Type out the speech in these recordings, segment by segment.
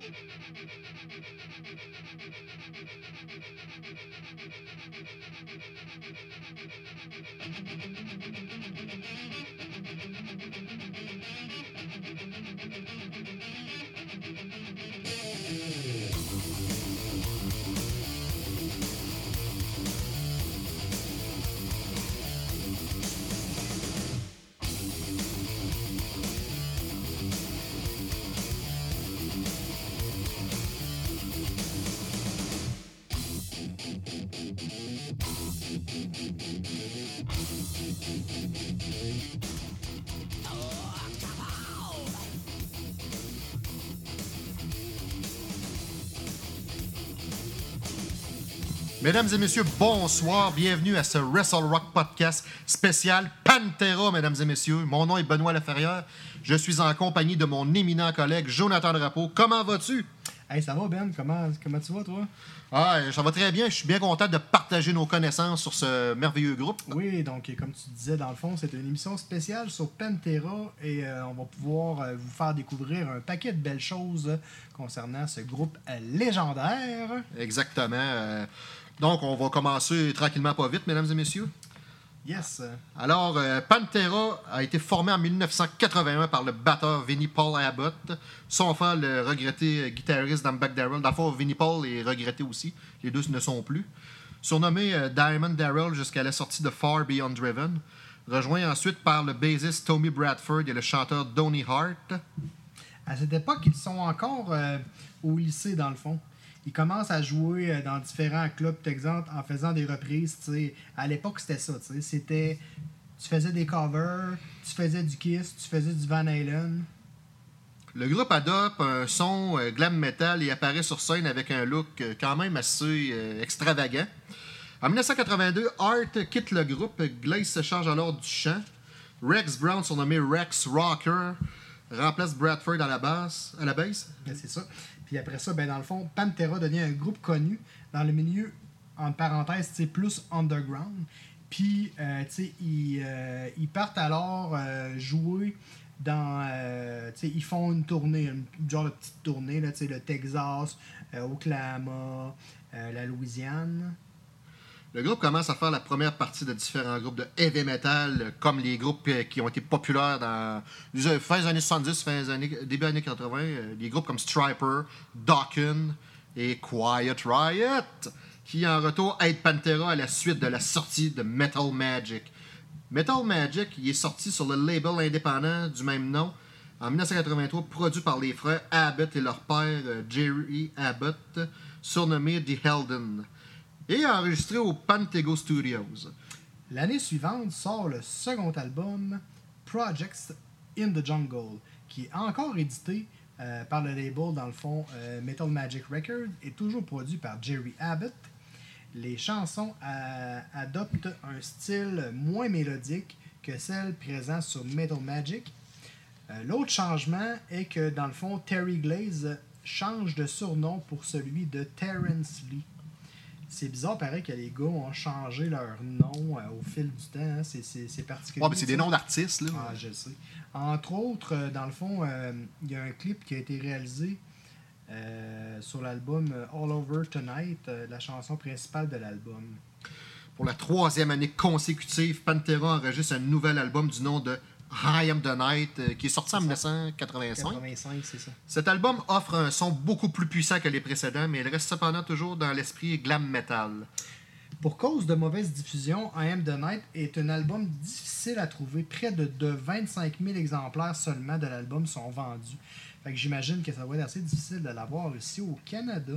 Thank you. Mesdames et messieurs, bonsoir. Bienvenue à ce Wrestle Rock Podcast spécial Pantera, mesdames et messieurs. Mon nom est Benoît Laferrière. Je suis en compagnie de mon éminent collègue Jonathan Drapeau. Comment vas-tu? Hey, ça va, Ben? Comment, comment tu vas, toi? Ah, ça va très bien. Je suis bien content de partager nos connaissances sur ce merveilleux groupe. Oui, donc, comme tu disais, dans le fond, c'est une émission spéciale sur Pantera et euh, on va pouvoir euh, vous faire découvrir un paquet de belles choses concernant ce groupe euh, légendaire. Exactement. Donc, on va commencer tranquillement, pas vite, mesdames et messieurs. Yes. Alors, euh, Pantera a été formé en 1981 par le batteur Vinnie Paul Abbott, son frère, le regretté guitariste Dimebag Darrell. Fond, Vinnie Paul est regretté aussi. Les deux ne sont plus. Surnommé euh, Diamond Darrell jusqu'à la sortie de Far Beyond Driven. Rejoint ensuite par le bassiste Tommy Bradford et le chanteur Donny Hart. À cette époque, ils sont encore euh, au lycée, dans le fond. Ils commencent à jouer euh, dans différents clubs Texas en faisant des reprises. tu sais. À l'époque, c'était ça. C'était. Tu faisais des covers, tu faisais du Kiss, tu faisais du Van Halen. Le groupe adopte un son euh, glam metal et apparaît sur scène avec un look euh, quand même assez extravagant. En 1982, Hart quitte le groupe. Glaze se charge alors du chant. Rex Brown, surnommé Rex Rocker, remplace Bradford à la basse. À la basse. Ben, c'est ça. Puis après ça, ben, dans le fond, Pantera devient un groupe connu dans le milieu, en parenthèse, plus underground. Puis, euh, tu sais, ils, euh, ils partent alors euh, jouer dans. tu sais, ils font une tournée, une genre de petite tournée, tu sais, le Texas, Oklahoma, la Louisiane. Le groupe commence à faire la première partie de différents groupes de heavy metal, euh, comme les groupes euh, qui ont été populaires dans les fin des années 70, fin des années, début années 80. euh, Des groupes comme Striper, Dokken et Quiet Riot, qui en retour aident Pantera à la suite de la sortie de Metal Magic. Metal Magic est sorti sur le label indépendant du même nom en 1983, produit par les frères Abbott et leur père Jerry Abbott, surnommé The Helden et enregistré au Pantego Studios. L'année suivante sort le second album, Projects in the Jungle, qui est encore édité euh, par le label, dans le fond, euh, Metal Magic Records, et toujours produit par Jerry Abbott. Les chansons euh, adoptent un style moins mélodique que celles présentes sur Metal Magic. L'autre changement est que, dans le fond, Terry Glaze change de surnom pour celui de Terrence Lee. C'est bizarre, pareil, que les gars ont changé leur nom euh, au fil du temps. hein. C'est- particulier. Ouais, mais c'est des noms d'artistes, là. Ah, je sais. Entre autres, euh, dans le fond, euh, il y a un clip qui a été réalisé sur l'album All Over Tonight, la chanson principale de l'album. Pour la troisième année consécutive, Pantera enregistre un nouvel album du nom de I Am the Night, euh, qui est sorti en C'est ça. 1985. 85, c'est ça. Cet album offre un son beaucoup plus puissant que les précédents, mais il reste cependant toujours dans l'esprit glam metal. Pour cause de mauvaise diffusion, I Am the Night est un album difficile à trouver. Près de, de 25 000 exemplaires seulement de l'album sont vendus. Fait que j'imagine que ça va être assez difficile de l'avoir ici au Canada.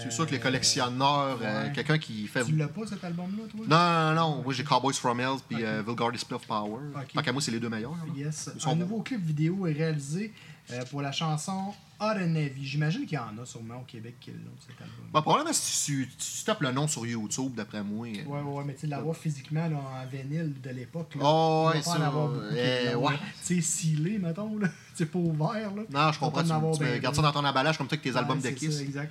C'est sûr que les collectionneurs, euh, ouais. quelqu'un qui fait. Tu l'as pas cet album-là, toi? Non, non, non. Moi, j'ai Cowboys from Hell puis Ok. euh, Vulgar Display of Power. Ok. Tant qu'à moi, c'est les deux meilleurs. Yes. Un nouveau clip vidéo est réalisé euh, pour la chanson J'imagine qu'il y en a sûrement au Québec qui l'ont, cet album. Bah, probablement, si tu, tu tapes le nom sur YouTube, d'après moi. euh, Ouais, ouais, mais tu l'avoir physiquement là, en vinyle de l'époque. Oh, ouais, ça, euh, ouais. Tu sais, scellé, mettons, là. C'est pas ouvert, là. Non, je comprends. pas Tu, tu ben, gardes ça dans ton emballage comme ça avec tes albums Ouais, de Kiss. ça, exact.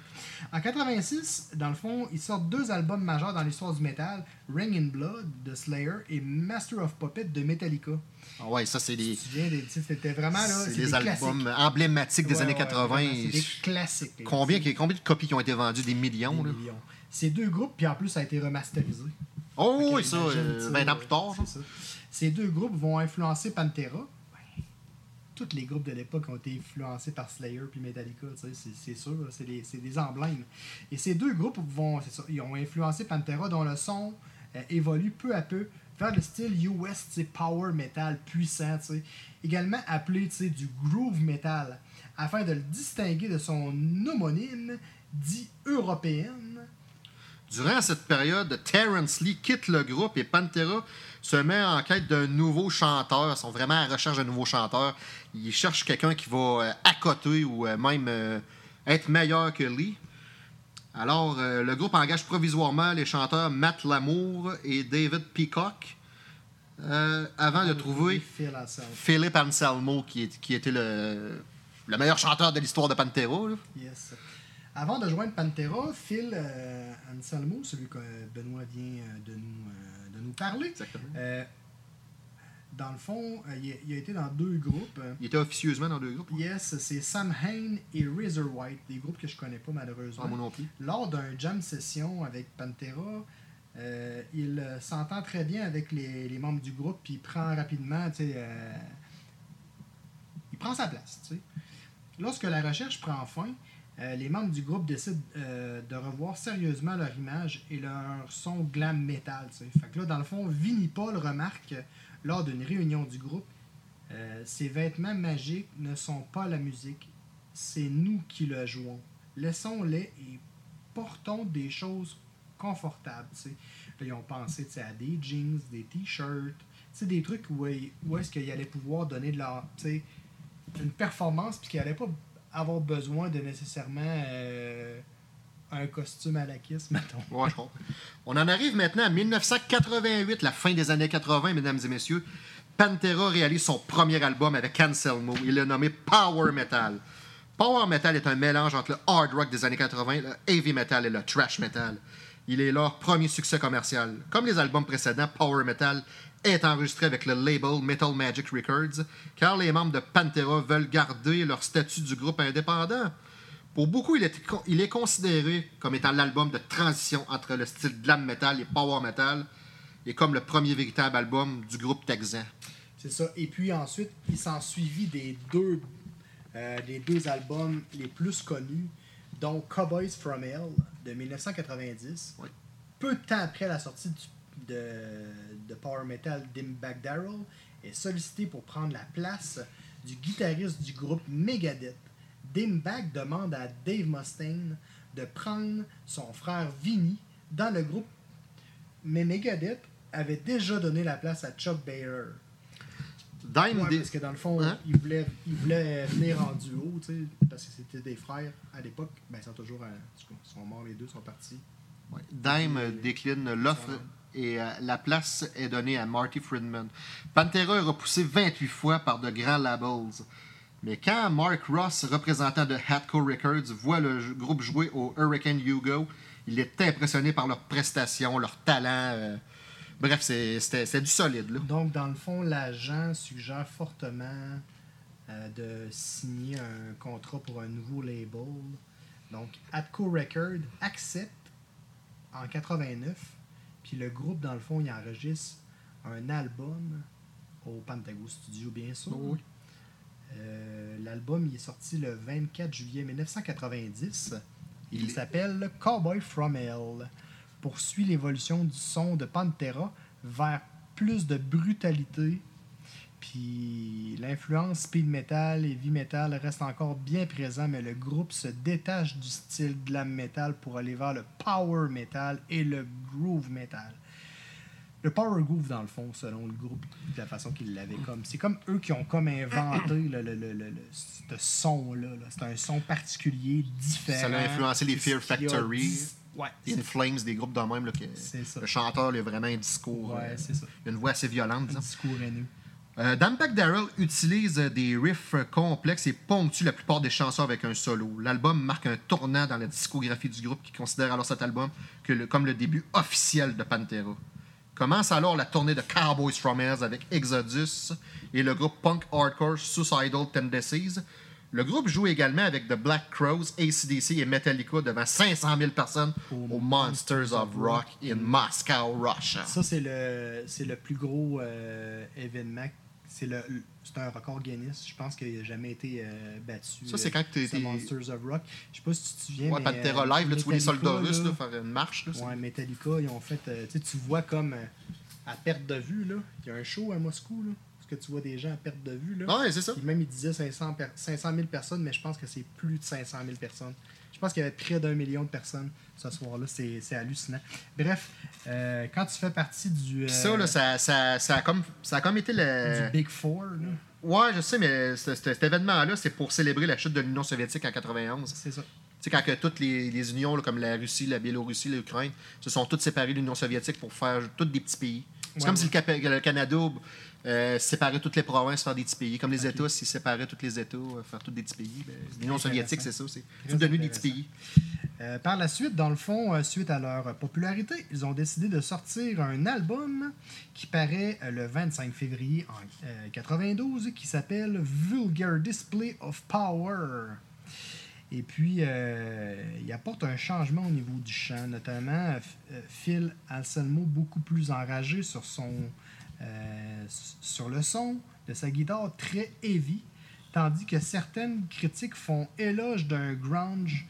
En 86, dans le fond, ils sortent deux albums majeurs dans l'histoire du métal Ring in Blood de Slayer et Master of Puppet de Metallica. Ah ouais, ça, c'est Tu te souviens, des- tu sais, c'était vraiment là. c'est des albums classiques. emblématiques des Ouais, années ouais, 80. vraiment, C'est des classiques. Combien, combien de copies qui ont été vendues? Des millions, Des là? millions. Ces deux groupes, puis en plus, ça a été remasterisé. Oh, oui, ça, imagine, euh, tu sais, 20 ans plus tard. ça. Ces deux groupes vont influencer Pantera. Ben, tous les groupes de l'époque ont été influencés par Slayer puis Metallica, c'est sûr, c'est des, emblèmes. Et ces deux groupes vont, ça, ils ont influencé Pantera, dont le son euh, évolue peu à peu vers le style US, tu sais, power metal puissant, également appelé du groove metal, afin de le distinguer de son homonyme dit européenne. Durant cette période, Terrence Lee quitte le groupe et Pantera se met en quête d'un nouveau chanteur. Ils sont vraiment à la recherche d'un nouveau chanteur. Ils cherchent quelqu'un qui va euh, accoter ou euh, même euh, être meilleur que Lee. Alors, euh, le groupe engage provisoirement les chanteurs Matt Lamour et David Peacock euh, avant de trouver Phil Anselmo. Philip Anselmo, qui, est- qui était le, le meilleur chanteur de l'histoire de Pantera. là. Yes. Avant de joindre Pantera, Phil euh, Anselmo, celui que Benoît vient de nous, de nous parler, Exactement. Dans le fond, euh, il, a, il a été dans deux groupes. Il était officieusement dans deux groupes. Yes, c'est Sam Hain et Razor White, des groupes que je connais pas malheureusement. Ah, moi non plus. Lors d'un jam session avec Pantera, euh, il euh, s'entend très bien avec les, les membres du groupe, puis il prend rapidement, tu sais, euh, il prend sa place, tu sais. Lorsque la recherche prend fin, les membres du groupe décident de revoir sérieusement leur image et leur son glam metal, tu sais. Fait que là, dans le fond, Vinnie Paul remarque lors d'une réunion du groupe, euh, ces vêtements magiques ne sont pas la musique, c'est nous qui le jouons. Laissons-les et portons des choses confortables. Là, ils ont pensé à des jeans, des t-shirts, des trucs où, où est-ce qu'ils allaient pouvoir donner de une performance puis qu'ils n'allaient pas avoir besoin de nécessairement euh, un costume à la kiss, mettons. On en arrive maintenant à 1988, la fin des années 80, mesdames et messieurs. Pantera réalise son premier album avec Anselmo. Il est nommé Power Metal. Power Metal est un mélange entre le hard rock des années 80, le heavy metal et le thrash metal. Il est leur premier succès commercial. Comme les albums précédents, Power Metal est enregistré avec le label Metal Magic Records, car les membres de Pantera veulent garder leur statut du groupe indépendant. Pour beaucoup, il est, il est considéré comme étant l'album de transition entre le style glam metal et power metal, et comme le premier véritable album du groupe texan. C'est ça. Et puis ensuite, il s'en suivit des deux, euh, des deux albums les plus connus, dont Cowboys from Hell de 1990. Oui. Peu de temps après la sortie du- de, de Power Metal, Dimebag Darrell est sollicité pour prendre la place du guitariste du groupe Megadeth. Dimebag demande à Dave Mustaine de prendre son frère Vinny dans le groupe, mais Megadeth avait déjà donné la place à Chuck Bayer. Dime Ouais, parce que dans le fond, Hein? ils, voulaient, ils voulaient venir en duo, parce que c'était des frères à l'époque. Ben, ils sont toujours. à- ils sont morts, les deux sont partis. Ouais. Dime euh, décline l'offre et euh, la place est donnée à Marty Friedman. Pantera est repoussé 28 fois par de grands labels. Mais quand Mark Ross, représentant de Hatco Records, voit le groupe jouer au Hurricane Hugo, il est impressionné par leurs prestations, leur talent. euh, Bref, c'est- c'était du solide. Là. Donc, dans le fond, l'agent suggère fortement euh, de signer un contrat pour un nouveau label. Donc, Atco Records accepte en 89, puis le groupe, dans le fond, il enregistre un album au Pantago Studio, bien sûr. Oui. Euh, L'album est sorti le 24 juillet 1990. Il, s'appelle Cowboy From Hell. Poursuit l'évolution du son de Pantera vers plus de brutalité. Puis l'influence speed metal et heavy metal reste encore bien présent, mais le groupe se détache du style glam metal pour aller vers le power metal et le groove metal. Le power groove, dans le fond, selon le groupe, de la façon qu'ils l'avaient comme. C'est comme eux qui ont comme inventé le, le, le, le- le- ce son-là. là. C'est un son particulier, différent. Ça a influencé les Fear Factory, Ouais, In Flames, des groupes de même. Là, que ça. le chanteur il a vraiment un discours. Ouais, euh, c'est ça. il a une voix assez violente, Un disons. discours haineux. Euh, Darrell utilise euh, des riffs euh, complexes et ponctue la plupart des chansons avec un solo. L'album marque un tournant dans la discographie du groupe qui considère alors cet album que le- comme le début officiel de Pantera. Commence alors la tournée de Cowboys from Hell avec Exodus et le groupe punk hardcore Suicidal Tendencies. Le groupe joue également avec The Black Crows, ACDC et Metallica devant 500 000 personnes au Monsters of Rock in Moscow, Russia. Ça, c'est le, c'est le plus gros euh, événement. C'est, le, c'est un record Guinness. Je pense qu'il n'a jamais été euh, battu. Ça, c'est quand tu c'est Monsters of Rock. Je sais pas si tu te souviens. Ouais, Pantera euh, Live, là, tu vois les soldats russes là, faire une marche. Là, Ouais, Metallica, ils ont fait. euh, tu vois comme euh, à perte de vue, là. Il y a un show à Moscou, là. Parce que tu vois des gens à perte de vue, là. Ouais, c'est ça. Puis même, il disait 500, per- 500 000 personnes, mais je pense que c'est plus de 500 000 personnes. Je pense qu'il y avait près d'un million de personnes ce soir-là. C'est hallucinant. Bref, euh, quand tu fais partie du, euh, ça, là, ça, ça, ça, a comme, ça a comme été le. du Big Four, là, Ouais, je sais, mais ce- ce- cet événement-là, c'est pour célébrer la chute de l'Union soviétique en 91. c'est ça. Tu sais, quand que toutes les, les unions, là, comme la Russie, la Biélorussie, l'Ukraine, se sont toutes séparées de l'Union soviétique pour faire toutes des petits pays. C'est Ouais, comme ouais. si le, le Canada euh, séparait toutes les provinces, faire des petits pays. Comme les Ok. États, s'ils séparaient tous les États, euh, faire tous des petits pays. Ben, L'Union soviétique, c'est ça. C'est devenu des petits pays. Euh, par la suite, dans le fond, euh, suite à leur popularité, ils ont décidé de sortir un album qui paraît le 25 février en euh, 92 qui s'appelle Vulgar Display of Power. Et puis, euh, il apporte un changement au niveau du chant, notamment euh, Phil Anselmo beaucoup plus enragé sur, son, euh, sur le son de sa guitare très heavy, tandis que certaines critiques font éloge d'un grunge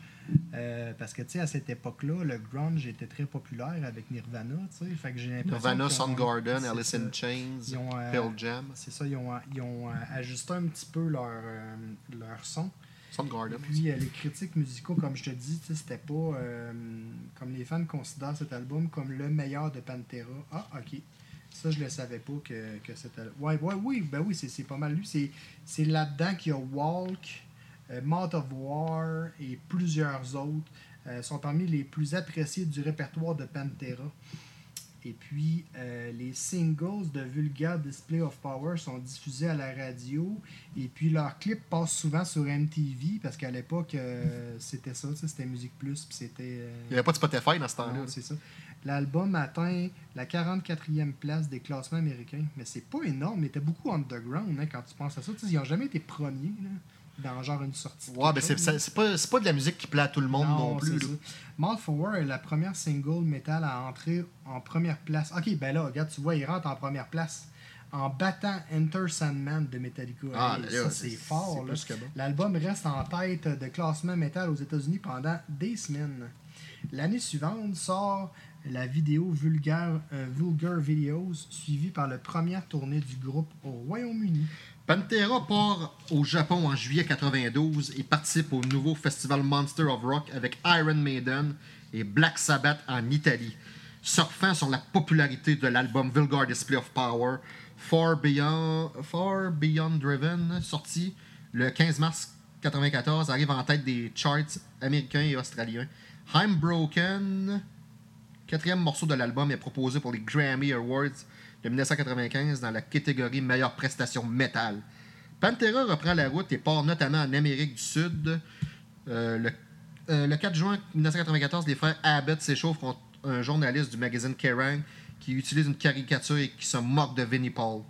euh, parce que, tu sais, à cette époque-là, le grunge était très populaire avec Nirvana, tu sais. Fait que j'ai l'impression Nirvana, Soundgarden, Alice in Chains, ont, Pearl Jam. C'est ça, ils ont, ils ont ajusté un petit peu leur, leur son. Puis, euh, les critiques musicaux, comme je te dis, c'était pas euh, comme les fans considèrent cet album comme le meilleur de Pantera. Ah, ok. Ça, je le savais pas que, que c'était. Ouais, ouais, oui, ben oui, c'est pas mal lui. C'est là-dedans qu'il y a Walk, euh, of War et plusieurs autres. euh, sont parmi les plus appréciés du répertoire de Pantera. Et puis, euh, les singles de Vulgar Display of Power sont diffusés à la radio. Et puis, leurs clips passent souvent sur MTV parce qu'à l'époque, euh, c'était ça, c'était Musique Plus. Puis c'était. euh, Il n'y avait pas de Spotify dans ce temps-là. c'est ça. L'album atteint la 44e place des classements américains. Mais c'est pas énorme, mais était beaucoup underground hein, quand tu penses à ça. Ils n'ont jamais été premiers là, dans genre une sortie. Ouais, ben c'est pas, pas de la musique qui plaît à tout le monde non, plus. ça. Mouth for War est la première single metal à entrer en première place. Ok, ben là, regarde, tu vois, il rentre en première place en battant Enter Sandman de Metallica. Ah, Hey, là, ça, c'est fort. plus bon. L'album reste en tête de classement metal aux États-Unis pendant des semaines. L'année suivante sort la vidéo Vulgar, euh, Vulgar Videos, suivie par la première tournée du groupe au Royaume-Uni. Pantera part au Japon en juillet 92 et participe au nouveau festival Monster of Rock avec Iron Maiden et Black Sabbath en Italie. Surfant sur la popularité de l'album Vulgar Display of Power, Far Beyond, Driven, sorti le 15 mars 94, arrive en tête des charts américains et australiens. I'm Broken, quatrième morceau de l'album, est proposé pour les Grammy Awards de 1995 dans la catégorie meilleure prestation métal. Pantera reprend la route et part notamment en Amérique du Sud. Euh, le, euh, le 4 juin 1994, les frères Abbott s'échauffent contre un journaliste du magazine Kerrang qui utilise une caricature et qui se moque de Vinnie Paul.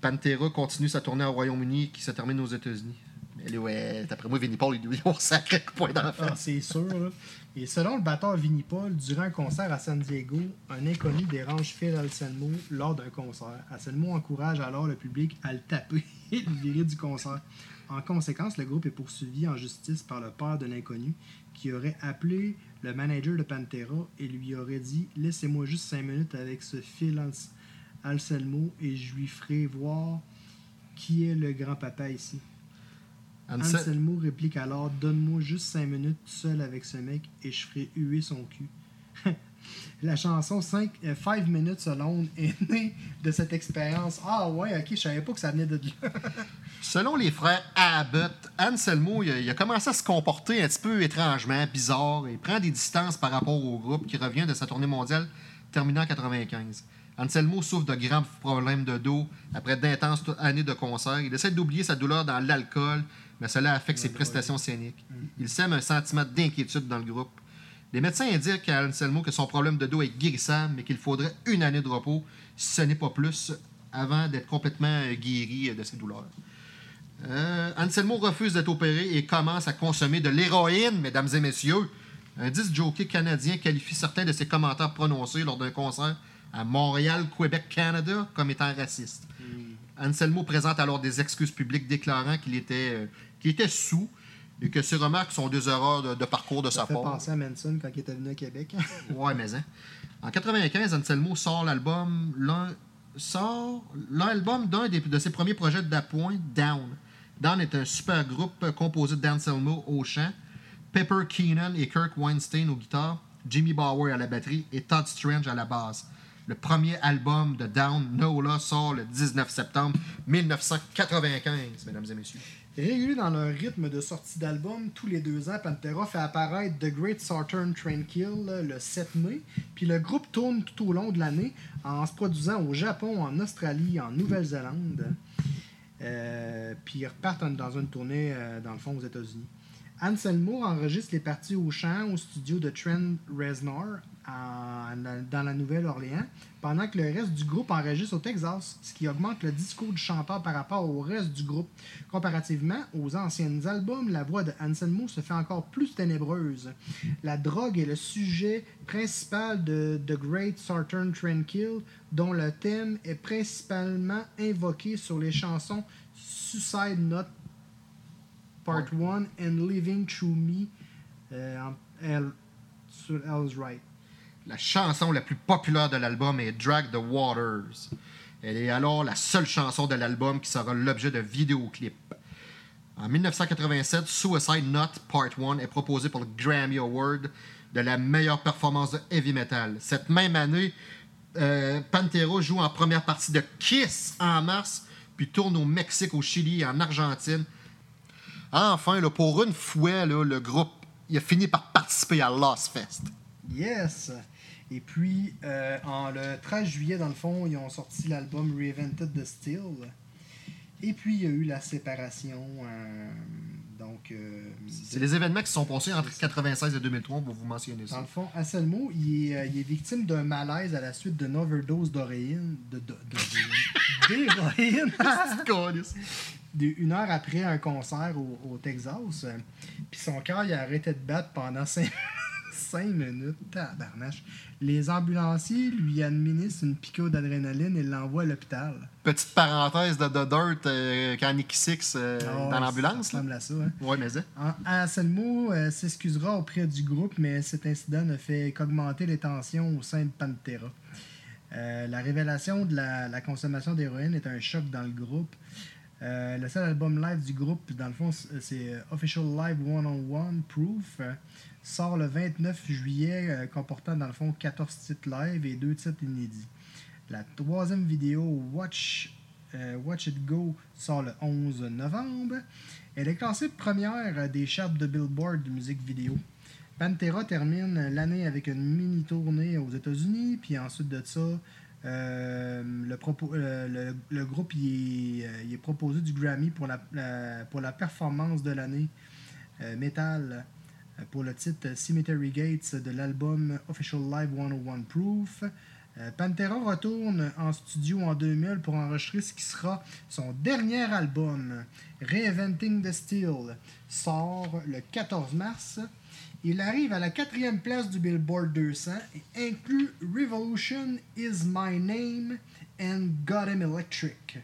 Pantera continue sa tournée au Royaume-Uni qui se termine aux États-Unis. Mais là, ouais, d'après moi, Vinnie Paul, il lui ont sacré point d'enfant. Ah, c'est sûr. là. Et selon le batteur Vinnie Paul, durant un concert à San Diego, un inconnu dérange Phil Anselmo lors d'un concert. Anselmo encourage alors le public à le taper et le virer du concert. En conséquence, le groupe est poursuivi en justice par le père de l'inconnu qui aurait appelé le manager de Pantera et lui aurait dit Laissez-moi juste 5 minutes avec ce Phil Ans- Anselmo et je lui ferai voir qui est le grand-papa ici. Ansel- Anselmo réplique alors Donne-moi juste 5 minutes seul avec ce mec et je ferai huer son cul. La chanson 5 Minutes Alone est née de cette expérience. Ah ouais, ok, je savais pas que ça venait de là. Selon les frères Abbott, Anselmo il a, il a commencé à se comporter un petit peu étrangement, bizarre, et prend des distances par rapport au groupe qui revient de sa tournée mondiale terminée en 95. Anselmo souffre de graves problèmes de dos après d'intenses années de concert. Il essaie d'oublier sa douleur dans l'alcool, mais cela affecte ses prestations scéniques. Mm. Il sème un sentiment d'inquiétude dans le groupe. Les médecins indiquent à Anselmo que son problème de dos est guérissable, mais qu'il faudrait une année de repos, si ce n'est pas plus, avant d'être complètement guéri de ses douleurs. Euh, Anselmo refuse d'être opéré et commence à consommer de l'héroïne, mesdames et messieurs. Un disque jockey canadien qualifie certains de ses commentaires prononcés lors d'un concert à Montréal, Québec, Canada comme étant racistes. Anselmo présente alors des excuses publiques déclarant qu'il était, euh, qu'il était sous et que ses remarques sont des erreurs de, de parcours de Ça sa fait part. penser à Manson quand il était venu à Québec. Ouais, mais hein. En 95, Anselmo sort l'album l'un sort l'album d'un des- de ses premiers projets d'appoint, Down. Down est un super groupe composé d'Anselmo au chant, Pepper Keenan et Kirk Weinstein aux guitares, Jimmy Bauer à la batterie et Todd Strange à la basse. Le premier album de Down, Nola, sort le 19 septembre 1995, mesdames et messieurs. Régulier dans leur rythme de sortie d'album, tous les deux ans, Pantera fait apparaître The Great Southern Tranquil le 7 mai. Puis le groupe tourne tout au long de l'année en se produisant au Japon, en Australie, en Nouvelle-Zélande. Euh, puis ils repartent en- dans une tournée, euh, dans le fond, aux États-Unis. Anselmo enregistre les parties au chant au studio de Trent Reznor en- dans la Nouvelle-Orléans, pendant que le reste du groupe enregistre au Texas, ce qui augmente le discours du chanteur par rapport au reste du groupe. Comparativement aux anciens albums, la voix de Anselmo se fait encore plus ténébreuse. La drogue est le sujet principal de The Great Southern Tranquil, dont le thème est principalement invoqué sur les chansons Suicide Note Part 1 and Living Through Me euh, sur L's Right. La chanson la plus populaire de l'album est Drag the Waters. Elle est alors la seule chanson de l'album qui sera l'objet de vidéoclips. En 1987, Suicide Note Part 1 est proposé pour le Grammy Award de la meilleure performance de heavy metal. Cette même année, euh, Pantera joue en première partie de Kiss en mars, puis tourne au Mexique, au Chili et en Argentine. Enfin, pour une fois, le groupe a fini par participer à Lost Fest. Yes! Et puis, euh, en le 13 juillet, dans le fond, ils ont sorti l'album Reinvented the Steel. Et puis, il y a eu la séparation. euh, donc, euh, C'est les événements qui se sont passés entre 96 et 2003, pour vous mentionner dans ça. le fond, Anselmo, il est, euh, il est victime d'un malaise à la suite d'une overdose de, d'héroïne. Une heure après un concert au, au Texas. Puis son cœur, il a arrêté de battre pendant 5, minutes. Tabarnache. Les ambulanciers lui administrent une piqûre d'adrénaline et l'envoient à l'hôpital. Petite parenthèse de The Dirt euh, quand Nicky Six euh, Ah dans l'ambulance. Ça ressemble à ça. hein. Ouais, mais ça. En- Anselmo euh, s'excusera auprès du groupe, mais cet incident ne fait qu'augmenter les tensions au sein de Pantera. Euh, la révélation de la, la consommation d'héroïne est un choc dans le groupe. Euh, le seul album live du groupe, dans le fond, c'est c'est, euh, Official Live One on One Proof, sort le 29 juillet, euh, comportant dans le fond 14 titres live et 2 titres inédits. La troisième vidéo, Watch, euh, Watch It Go, sort le 11 novembre. Elle est classée première des charts de Billboard de musique vidéo. Pantera termine l'année avec une mini tournée aux États-Unis, puis ensuite de ça, euh, le, groupe il est, proposé du Grammy pour la, pour la performance de l'année métal pour le titre Cemetery Gates de l'album Official Live 101 Proof. Euh, Pantera retourne en studio en 2000 pour enregistrer ce qui sera son dernier album, Reinventing the Steel, sort le 14 mars. Il arrive à la quatrième place du Billboard 200 et inclut Revolution is My Name and Got Him Electric.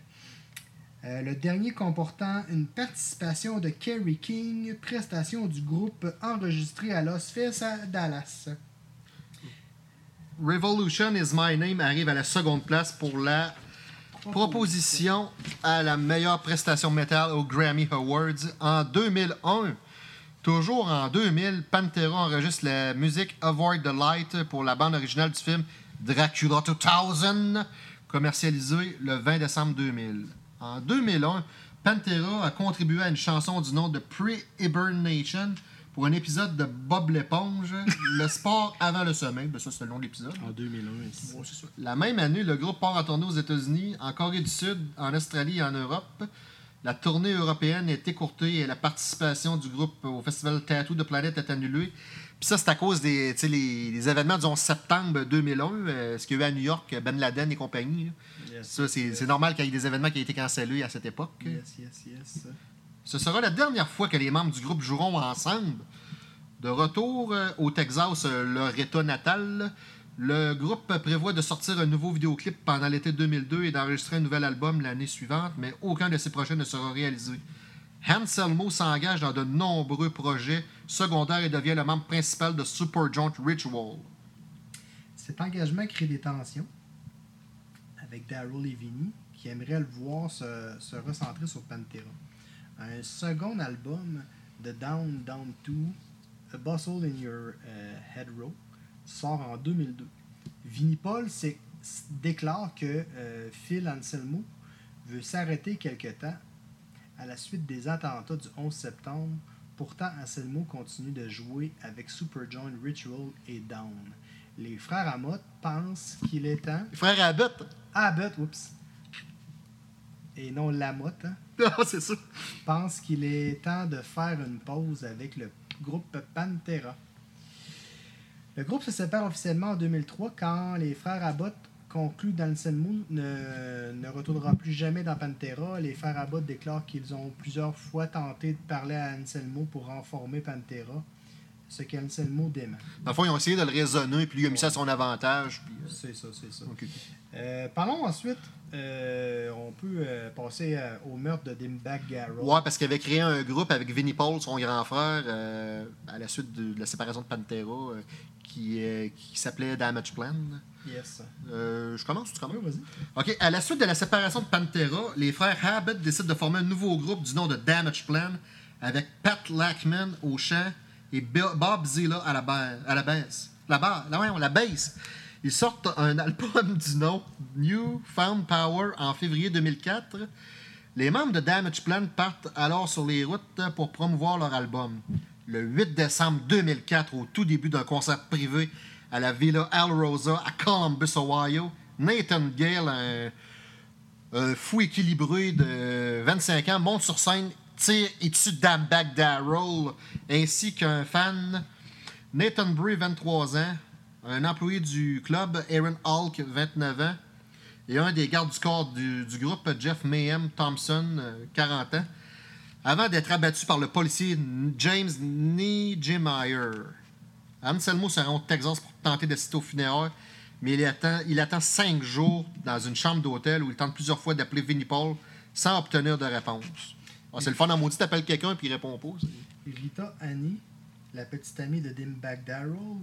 Euh, le dernier comportant une participation de Kerry King, prestation du groupe enregistrée à Los Fest à Dallas. Revolution is My Name arrive à la seconde place pour la proposition à la meilleure prestation métal aux Grammy Awards en 2001. Toujours en 2000, Pantera enregistre la musique Avoid the Light pour la bande originale du film Dracula 2000, commercialisée le 20 décembre 2000. En 2001, Pantera a contribué à une chanson du nom de Pre-Hibernation pour un épisode de Bob l'éponge, Le sport avant le sommeil. Ben, ça, c'est le nom de l'épisode. En 2001, La même année, le groupe part en tournée aux États-Unis, en Corée du Sud, en Australie et en Europe. La tournée européenne est écourtée et la participation du groupe au festival Tattoo de Planète est annulée. Puis ça, c'est à cause des les, les événements du 11 septembre 2001, euh, ce qu'il y a eu à New York, Ben Laden et compagnie. là. Yes, Ça, c'est yes, normal qu'il y ait des événements qui aient été cancellés à cette époque. Yes, yes, yes. Ce sera la dernière fois que les membres du groupe joueront ensemble. De retour euh, au Texas, leur état natal, le groupe prévoit de sortir un nouveau vidéoclip pendant l'été 2002 et d'enregistrer un nouvel album l'année suivante, mais aucun de ces projets ne sera réalisé. Anselmo s'engage dans de nombreux projets secondaires et devient le membre principal de Superjoint Ritual. Cet engagement crée des tensions avec Daryl et Vinny qui aimeraient le voir se, recentrer sur Pantera. Un second album de Down Down 2, A Bustle in Your euh, Head Row, sort en 2002. Vinny Paul déclare que euh, Phil Anselmo veut s'arrêter quelque temps à la suite des attentats du 11 septembre. Pourtant, Anselmo continue de jouer avec Superjoint Ritual et Down. Les frères Amott pensent qu'il est temps. Frère Abbott, Abbott, oups. Et non Lamotte, hein, Ah, c'est ça. pense qu'il est temps de faire une pause avec le groupe Pantera. Le groupe se sépare officiellement en 2003 quand les frères Abbott concluent d'Anselmo ne, ne retournera plus jamais dans Pantera. Les Abbott déclarent qu'ils ont plusieurs fois tenté de parler à Anselmo pour reformer Pantera, ce qu'Anselmo dément. Dans le fond, ils ont essayé de le raisonner, puis lui, il a mis ça à son avantage. Puis, euh, C'est ça, c'est ça. Euh, parlons ensuite, euh, on peut passer au meurtre de Dimebag Darrell. Ouais, parce qu'il avait créé un groupe avec Vinnie Paul, son grand frère, à la suite de, de la séparation de Pantera, qui, qui s'appelait Damage Plan. Yes. Je commence ou tu Oui, commences? vas-y. OK. À la suite de la séparation de Pantera, les frères Abbott décident de former un nouveau groupe du nom de Damage Plan avec Pat Lackman au chant et Bob Zilla à la, ba- à la basse. La. Ils sortent un album du nom New Found Power en février 2004. Les membres de Damage Plan partent alors sur les routes pour promouvoir leur album. Le 8 décembre 2004, au tout début d'un concert privé à la Villa Al Rosa à Columbus, Ohio, Nathan Gale, un, un fou équilibré de 25 ans, monte sur scène, tire et tue Darrell, ainsi qu'un fan, Nathan Bray, 23 ans, un employé du club, Aaron Hulk, 29 ans, et un des gardes du corps du, groupe, Jeff Mayhem Thompson, euh, 40 ans, avant d'être abattu par le policier James Niegemeyer. Anselmo se rend au Texas pour tenter d'assister au funérailles, mais il attend, il attend cinq jours dans une chambre d'hôtel où il tente plusieurs fois d'appeler Vinnie Paul sans obtenir de réponse. Ah, c'est le fun en maudit, t'appelles quelqu'un puis il répond pas. Rita Annie, la petite amie de Dimebag Darrell,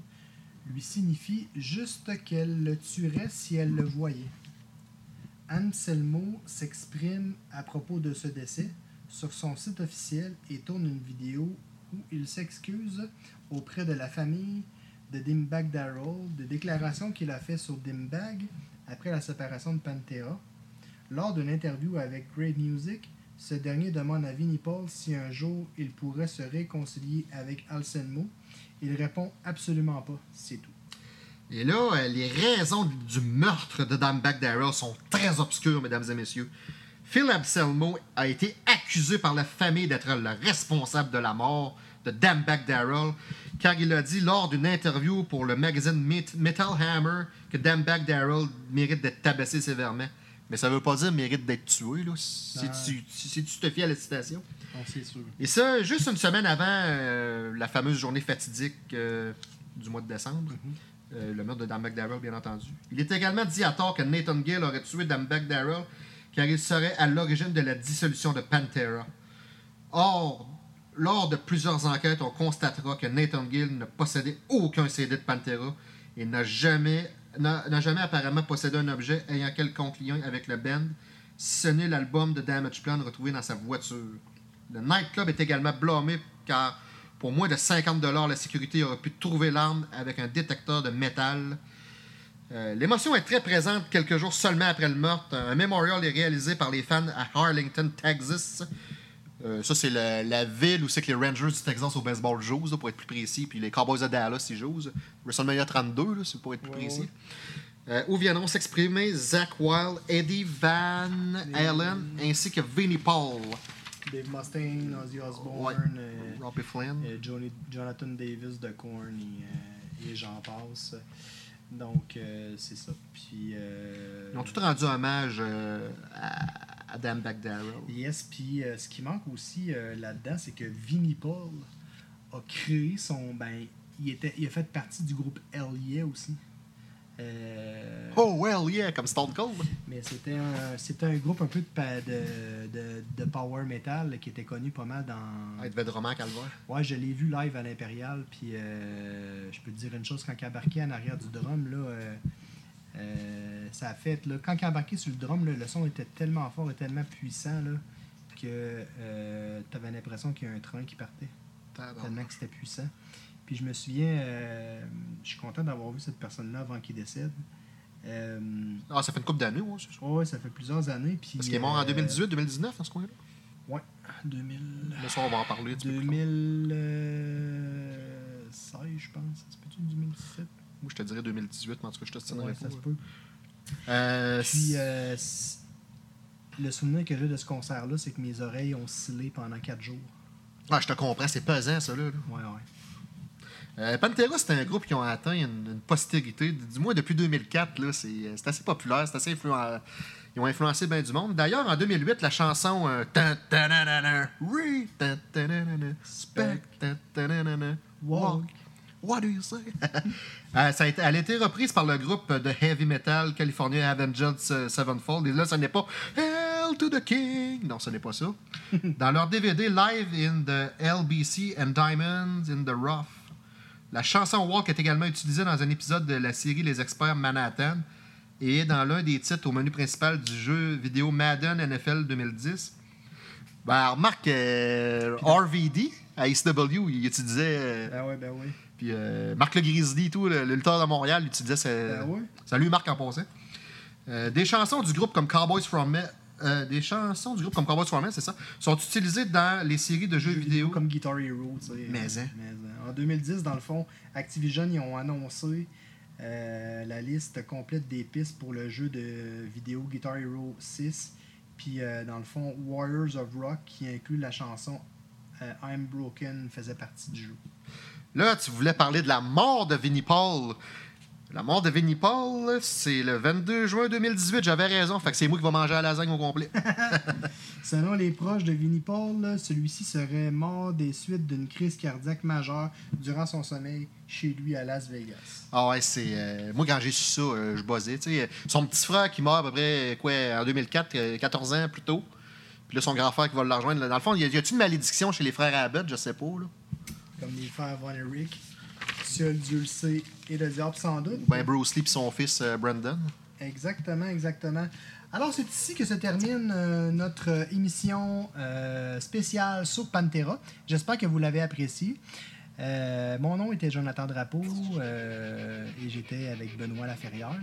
lui signifie juste qu'elle le tuerait si elle le voyait. Anselmo s'exprime à propos de ce décès sur son site officiel et tourne une vidéo où il s'excuse auprès de la famille de Dimebag Darrell des déclarations qu'il a fait sur Dimebag après la séparation de Pantera. Lors d'une interview avec Great Music, ce dernier demande à Vinnie Paul si un jour il pourrait se réconcilier avec Anselmo. Il répond absolument pas, c'est tout. Et là, euh, les raisons du meurtre de Dimebag Darrell sont très obscures, mesdames et messieurs. Phil Anselmo a été accusé par la famille d'être le responsable de la mort de Dimebag Darrell, car il a dit lors d'une interview pour le magazine Met- Metal Hammer que Dimebag Darrell mérite d'être tabassé sévèrement. Mais ça veut pas dire mérite d'être tué, là, si, tu, si- si tu te fies à la citation. Sûr. Et ça, juste une semaine avant euh, la fameuse journée fatidique euh, du mois de décembre. Euh, le meurtre de Dan McDarrell, bien entendu. Il est également dit à tort que Nathan Gale aurait tué Dan McDarrell car il serait à l'origine de la dissolution de Pantera. Or, lors de plusieurs enquêtes, on constatera que Nathan Gill ne possédait aucun CD de Pantera et n'a jamais, n'a jamais apparemment possédé un objet ayant quelconque lien avec le band, si ce n'est l'album de Damage Plan retrouvé dans sa voiture. Le nightclub est également blâmé car pour moins de 50 la sécurité aurait pu trouver l'arme avec un détecteur de métal. Euh, L'émotion est très présente quelques jours seulement après le meurtre. Un mémorial est réalisé par les fans à Arlington, Texas. Euh, ça, c'est la, la ville où c'est que les Rangers du Texas au baseball jouent, là, pour être plus précis. Puis les Cowboys de Dallas, ils jouent. WrestleMania 32, là, c'est pour être plus Ouais, précis. ouais. Euh, où viendront s'exprimer Zach Wild, Eddie Van Halen ainsi que Vinnie Paul. Dave Mustaine, Ozzy Osbourne, Ouais. euh, Robbie Flynn. euh, Johnny- Jonathan Davis de Korn et, et j'en passe. Donc, c'est ça. Puis. Ils ont tout rendu hommage à Adam Bagdarrell. Yes, puis euh, ce qui manque aussi euh, là-dedans, c'est que Vinnie Paul a créé son. Ben, il, était, il a fait partie du groupe Hell Yeah aussi. Euh, Oh, well, yeah, comme Stone Cold. Mais c'était un, c'était un groupe un peu de, de, de, de power metal qui était connu pas mal dans. Ah, il devait être vraiment calvaire. Ouais, je l'ai vu live à l'Impérial, puis euh, je peux te dire une chose, quand il a embarqué en arrière du drum, là, euh, euh, ça a fait, là, quand il a embarqué sur le drum, là, le son était tellement fort et tellement puissant là, que tu avais l'impression qu'il y a un train qui partait, tellement que c'était puissant. Puis je me souviens, euh, je suis content d'avoir vu cette personne-là avant qu'il décède. Euh, Ah, ça fait une couple d'années, ouais, c'est ça. fait plusieurs années. Puis, Parce qu'il est mort en euh, 2018, 2019, dans ce coin-là? Ouais, 2000. Le soir, on va en parler. un petit peu plus tard. 2016, je pense. Ça se peut-tu 2017? Moi, je te dirais 2018, mais en tout cas, je te tiendrai Ouais, ça se peut. Euh, Puis, euh, le souvenir que j'ai de ce concert-là, c'est que mes oreilles ont scellé pendant 4 jours. Ah, je te comprends, c'est pesant, ça, là. là. Ouais, ouais. Euh, Pantera, c'est un groupe qui ont atteint une, une postérité. Du moins, depuis 2004, là, c'est c'est assez populaire, c'est assez influent. Ils ont influencé bien du monde. D'ailleurs, en 2008, la chanson euh, Walk. What do you say? Euh, ça a été, elle a été reprise par le groupe de heavy metal californien Avenged Sevenfold. Et là, ce n'est pas Hell to the King. Non, ce n'est pas ça. Dans leur DVD Live in the LBC and Diamonds in the Rough, la chanson Walk est également utilisée dans un épisode de la série Les Experts Manhattan et dans l'un des titres au menu principal du jeu vidéo Madden NFL 2010. Ben, remarque, euh, RVD à ICW, il utilisait. euh, Ben ouais, ben ouais. Puis euh, Marc Le Grizzly, tout, le, le lutteur de Montréal, il utilisait ce. Ben ouais? Salut Marc en passant. Euh, des chansons du groupe comme Cowboys from Me- euh, des chansons du groupe comme Cowboys from c'est ça, sont utilisées dans les séries de jeux vidéo. Comme Guitar Hero, tu sais. Mais, Euh, hein. mais, hein. En 2010, dans le fond, Activision, ils ont annoncé euh, la liste complète des pistes pour le jeu de vidéo Guitar Hero 6. Puis, euh, dans le fond, Warriors of Rock, qui inclut la chanson euh, I'm Broken, faisait partie du jeu. Là, tu voulais parler de la mort de Vinnie Paul. La mort de Vinnie Paul, c'est le 22 juin 2018. J'avais raison. Fait que c'est moi qui vais manger la lasagne au complet. Selon les proches de Vinnie Paul, celui-ci serait mort des suites d'une crise cardiaque majeure durant son sommeil chez lui à Las Vegas. Ah ouais, c'est. euh, moi, quand j'ai su ça, euh, je buzzais. Tu sais, son petit frère qui meurt à peu près, quoi, en 2004, euh, 14 ans plus tôt. Puis là, son grand frère qui va le rejoindre. Dans le fond, y a- y a-tu une malédiction chez les frères Abbott? Je sais pas, là. Comme les frères Von Erich, Seul Dieu le sait et le diable sans doute. Ou bien Bruce Lee et son fils euh, Brandon. Exactement, exactement. Alors, c'est ici que se termine euh, notre émission euh, spéciale sur Pantera. J'espère que vous l'avez apprécié. Euh, mon nom était Jonathan Drapeau euh, et j'étais avec Benoît Laferrière.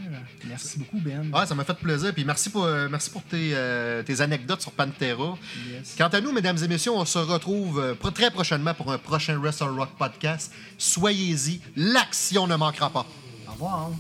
Merci beaucoup, Ben. Ouais, ça m'a fait plaisir. Puis merci pour, euh, merci pour tes, euh, tes anecdotes sur Pantera. Yes. Quant à nous, mesdames et messieurs, on se retrouve très prochainement pour un prochain Wrestle Rock podcast. Soyez-y, l'action ne manquera pas. Au revoir.